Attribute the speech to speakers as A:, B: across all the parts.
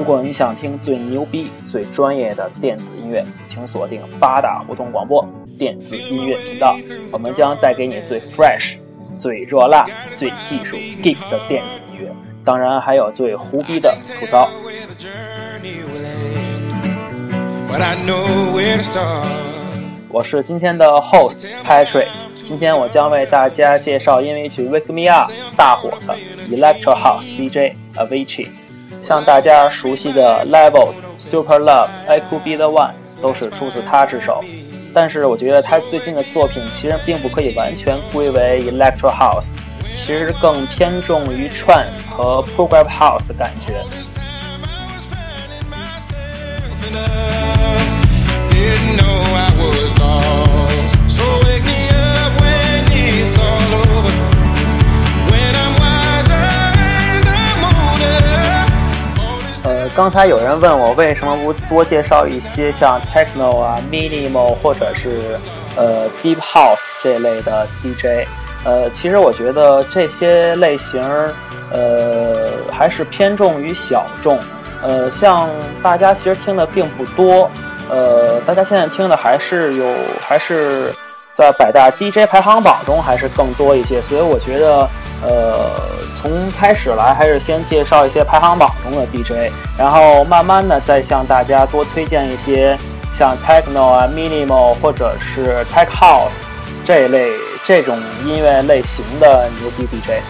A: 如果你想听最牛逼、最专业的电子音乐，请锁定八大胡同广播电子音乐频道，我们将带给你最 fresh、最热辣、最技术 geek 的电子音乐，当然还有最胡逼的吐槽。我是今天的 host Patrick，今天我将为大家介绍音乐曲《Wake Me Up》大火的 Electro House DJ Avicii。像大家熟悉的 Levels、Super Love、I Could Be the One 都是出自他之手。但是我觉得他最近的作品其实并不可以完全归为 Electro House，其实更偏重于 Trance 和 Program House 的感觉。刚才有人问我为什么不多介绍一些像 techno 啊、minimal 或者是呃 deep house 这类的 DJ，呃，其实我觉得这些类型呃还是偏重于小众，呃，像大家其实听的并不多，呃，大家现在听的还是有还是在百大 DJ 排行榜中还是更多一些，所以我觉得。呃，从开始来还是先介绍一些排行榜中的 DJ，然后慢慢的再向大家多推荐一些像 techno 啊、minimal 或者是 tech house 这一类这种音乐类型的牛逼 DJ。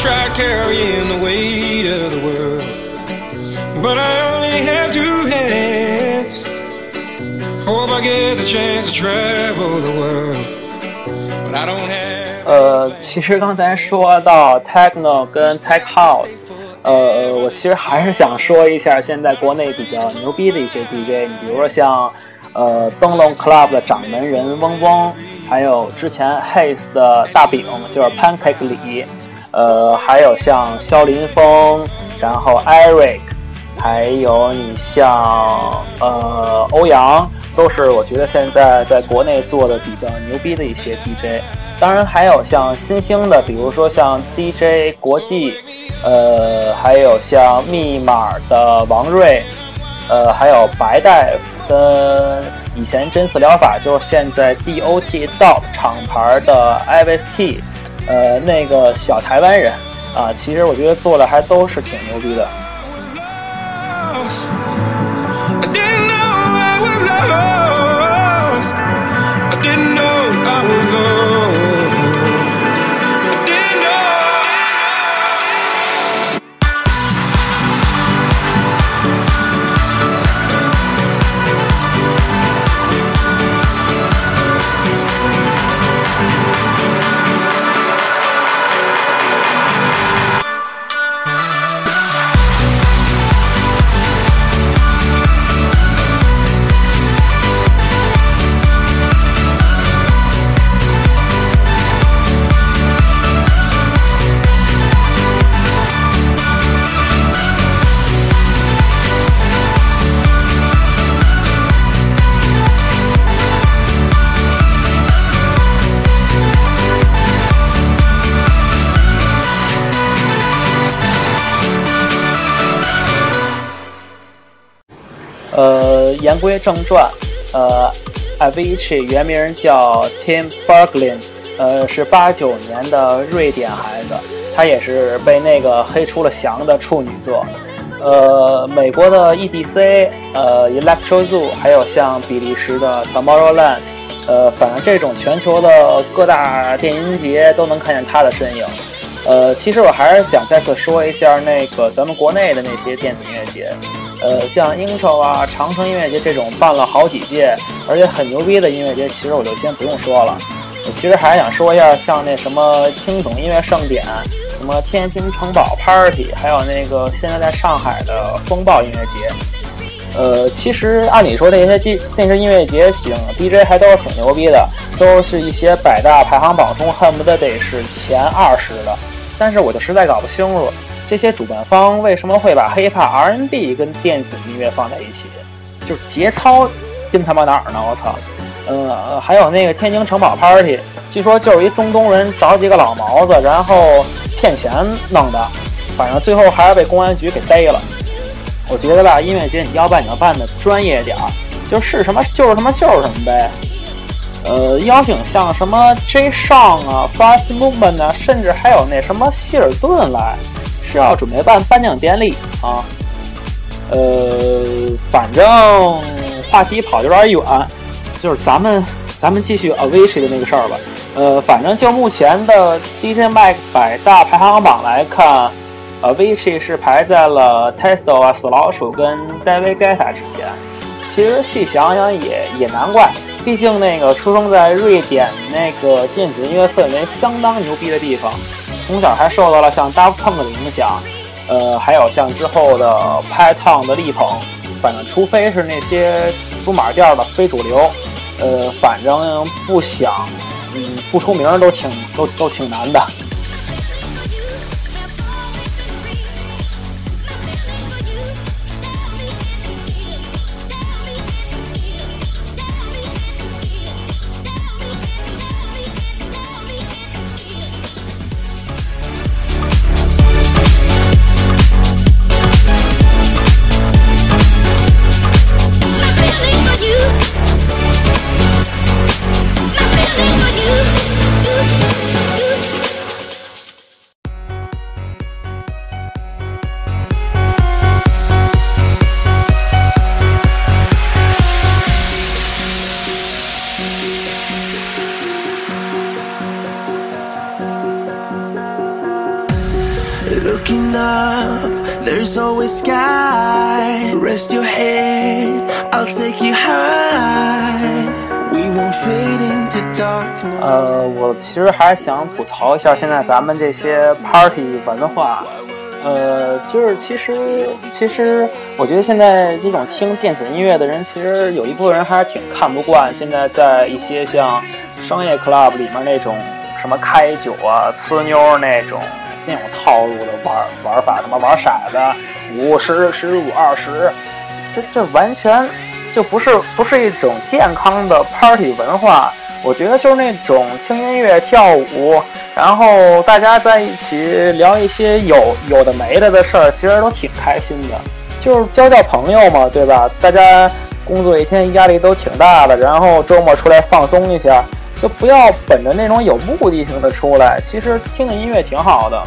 A: Try carrying but I only have two hands. Hope I get the chance to travel the world, but I don't have. 呃，其实刚才说到 techno 跟 tech house，呃，我其实还是想说一下现在国内比较牛逼的一些 DJ，你比如说像呃灯笼 club 的掌门人嗡嗡，还有之前 Haze 的大饼，就是 Pancake 李。呃，还有像肖林峰，然后 Eric，还有你像呃欧阳，都是我觉得现在在国内做的比较牛逼的一些 DJ。当然还有像新兴的，比如说像 DJ 国际，呃，还有像密码的王瑞，呃，还有白大夫跟以前真丝疗法，就是现在 DOT Dot 厂牌的 IVST，。呃，那个小台湾人啊，其实我觉得做的还都是挺牛逼的。I was lost. 呃言归正传，呃，Avicii 原名叫 Tim Berglund，呃，是八九年的瑞典孩子，他也是被那个黑出了翔的处女座。呃，美国的 EDC，呃，Electro Zoo，还有像比利时的 Tomorrowland，呃，反正这种全球的各大电音节都能看见他的身影。呃，其实我还是想再次说一下那个咱们国内的那些电子音乐节。呃，像 Intro 啊、长城音乐节这种办了好几届，而且很牛逼的音乐节，其实我就先不用说了。我其实还想说一下，像那什么听懂音乐盛典，什么天津城堡 Party，还有那个现在在上海的风暴音乐节。呃，其实按理说那些 D 那些音乐节请 DJ 还都是挺牛逼的，都是一些百大排行榜中恨不得得是前二十的。但是我就实在搞不清楚。这些主办方为什么会把 hiphop R&B 跟电子音乐放在一起？就是节操跟他妈哪儿呢？我操！呃，还有那个天津城堡 party，据说就是一中东人找几个老毛子，然后骗钱弄的，反正最后还是被公安局给逮了。我觉得吧，音乐节你要办你要办的专业点儿，就是什么就是什么就是什么呗。呃，邀请像什么 J. s h a n 啊，Fast Movement 啊，甚至还有那什么希尔顿来，是要准备办颁奖典礼啊。呃，反正话题跑的有点远，就是咱们咱们继续 Avicii 的那个事儿吧。呃，反正就目前的 DJ Mag 百大排行榜来看，Avicii 是排在了 Testo 啊、死老鼠跟 David Guetta 之前。其实细想想也也难怪。毕竟那个出生在瑞典那个电子音乐氛围相当牛逼的地方，从小还受到了像 Daft Punk 的影响，呃，还有像之后的 Python 的力捧。反正除非是那些出马店的非主流，呃，反正不想，嗯，不出名都挺都都挺难的。其实还是想吐槽一下现在咱们这些 party 文化。呃，就是其实其实，我觉得现在这种听电子音乐的人，其实有一部分人还是挺看不惯现在在一些像商业 club 里面那种什么开酒啊、呲妞那种那种套路的玩玩法，什么玩骰子，五十、十五、二十，这这完全就不是不是一种健康的 party 文化。我觉得就是那种听音乐、跳舞，然后大家在一起聊一些有有的没的的事儿，其实都挺开心的，就是交交朋友嘛，对吧？大家工作一天压力都挺大的，然后周末出来放松一下，就不要本着那种有目的性的出来，其实听个音乐挺好的。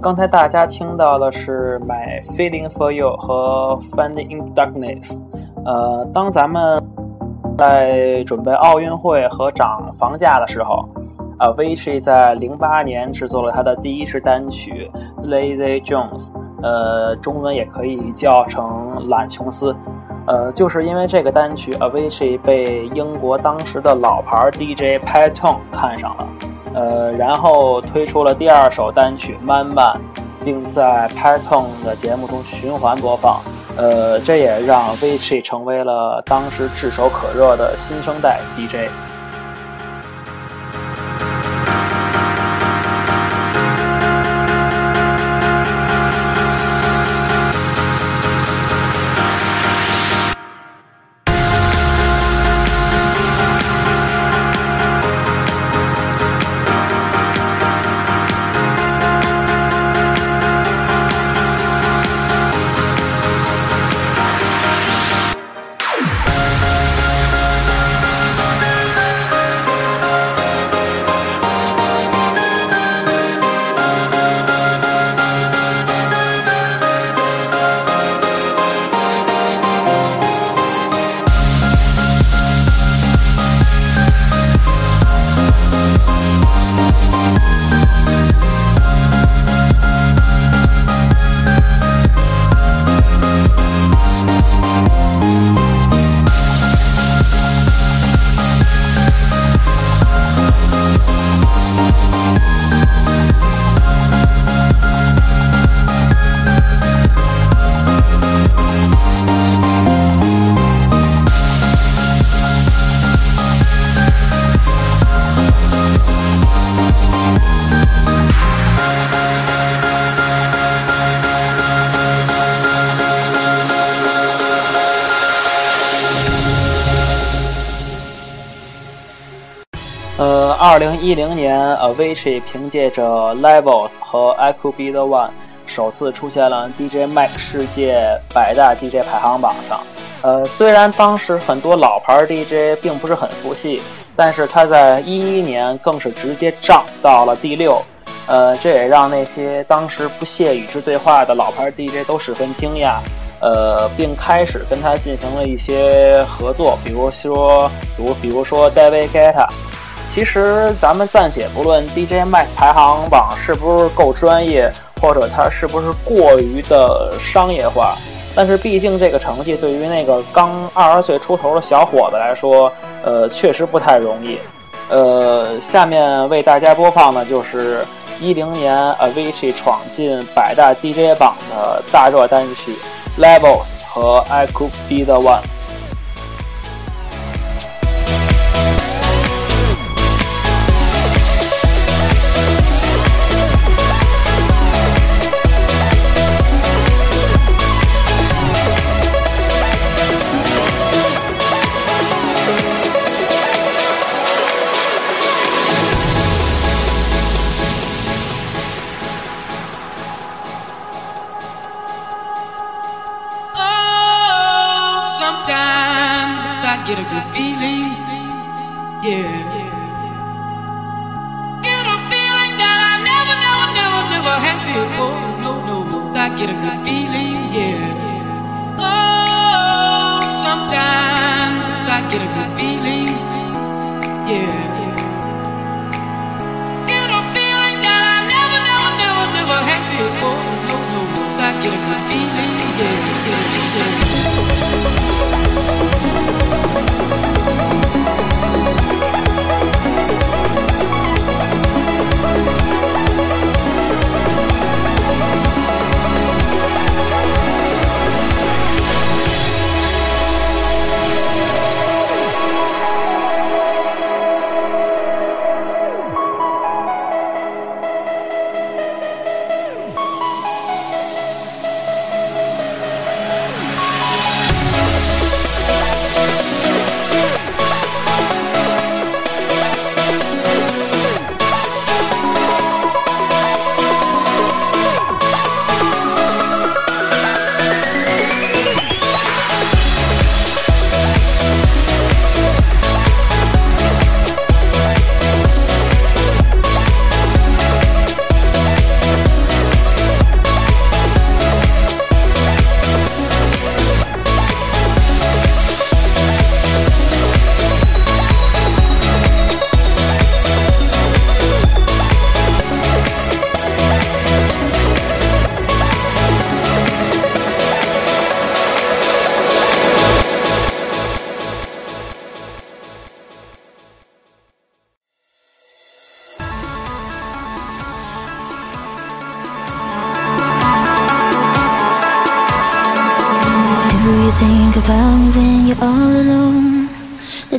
A: 刚才大家听到的是《My Feeling for You》和《Finding Darkness》。呃，当咱们在准备奥运会和涨房价的时候，呃，Avicii 在零八年制作了他的第一支单曲《Lazy Jones》，呃，中文也可以叫成懒琼斯。呃，就是因为这个单曲，Avicii 被英国当时的老牌 DJ Paton 看上了。呃，然后推出了第二首单曲《Man Man》，并在 Patton 的节目中循环播放。呃，这也让 Vichy 成为了当时炙手可热的新生代 DJ。二零一零年，Avicii 凭借着《Levels》和《I Could Be the One》首次出现了 DJ Mag 世界百大 DJ 排行榜上。呃，虽然当时很多老牌 DJ 并不是很服气，但是他在一一年更是直接涨到了第六。呃，这也让那些当时不屑与之对话的老牌 DJ 都十分惊讶。呃，并开始跟他进行了一些合作，比如说，比如比如说 David Guetta。其实咱们暂且不论 DJ Max 排行榜是不是够专业，或者它是不是过于的商业化，但是毕竟这个成绩对于那个刚二十岁出头的小伙子来说，呃，确实不太容易。呃，下面为大家播放的就是一零年 Avicii 闯进百大 DJ 榜的大热单曲《Levels》和《I Could Be the One》。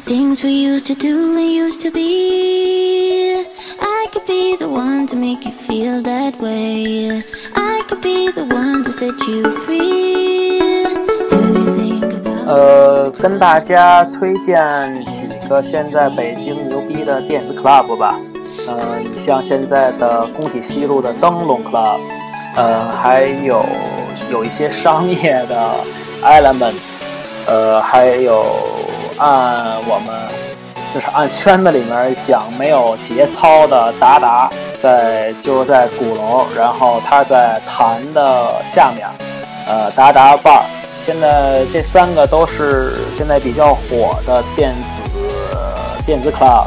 B: Things we used to do and used to be. I could be the one to make you feel that way. I could be the one to set you free. Do you think about
A: 呃，跟大家推荐几个现在北京牛逼的电子 club 吧。呃，你像现在的工体西路的灯笼 club，呃，还有有一些商业的 element，呃，还有按我们就是按圈子里面讲没有节操的达达，在就是在鼓楼，然后他在坛的下面，呃，达达 bar。现在这三个都是现在比较火的电子电子 club。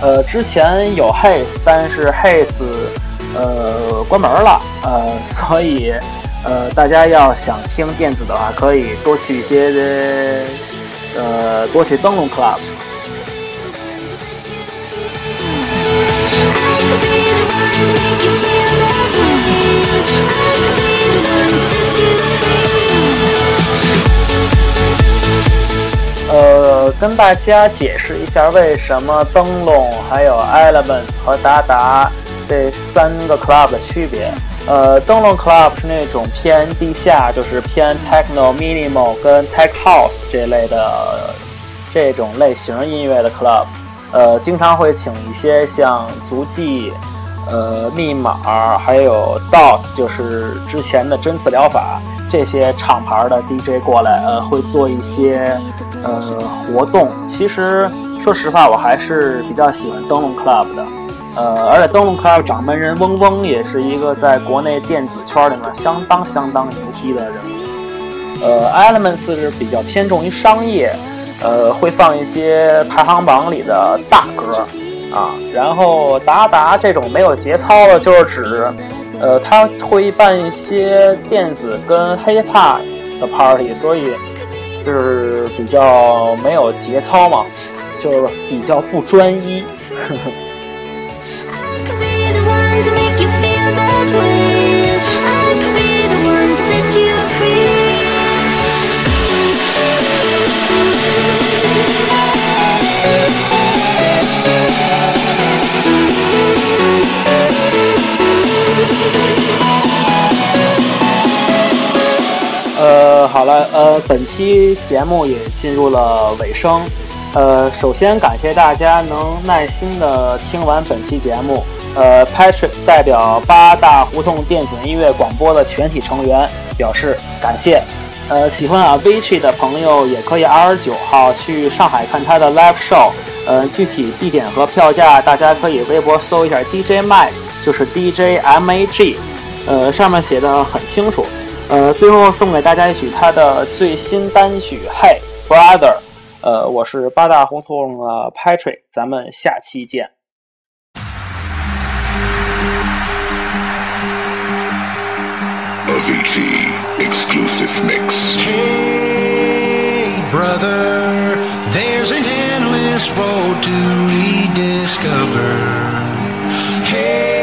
A: 呃，之前有 Haze，但是 Haze 呃关门了，呃，所以呃大家要想听电子的话，可以多去一些呃多去灯笼 club。
B: I could be the one to make you feel that way. I could be the one to set you free.
A: 呃，跟大家解释一下为什么灯笼、还有 Elements 和达达这三个 club 的区别。呃，灯笼 club 是那种偏地下，就是偏 techno、minimal 跟 tech house 这类的这种类型音乐的 club。呃，经常会请一些像足迹、呃密码，还有 Dot，就是之前的针刺疗法这些厂牌的 DJ 过来，呃，会做一些呃活动。其实说实话，我还是比较喜欢灯笼 club 的。呃，而且灯笼 club 掌门人嗡嗡也是一个在国内电子圈里面相当相当牛逼的人物。呃，Elements 是比较偏重于商业，呃，会放一些排行榜里的大歌啊。然后达达这种没有节操的，就是指，呃，他会办一些电子跟 hiphop 的 party，所以就是比较没有节操嘛，就是比较不专一。呵 呵本期节目也进入了尾声。呃，首先感谢大家能耐心的听完本期节目。呃，Patrick 代表八大胡同电子音乐广播的全体成员表示感谢。呃，喜欢 Avicii 的朋友也可以二十九号去上海看他的 live show。呃，具体地点和票价大家可以微博搜一下 DJ Mag，就是 DJ M A G，呃，上面写的很清楚。呃，最后送给大家一曲他的最新单曲《Hey Brother》。呃，我是八大胡同的 Patrick，咱们下期见。
C: Avicii exclusive mix.
D: Hey, brother, there's an endless road to rediscover. Hey,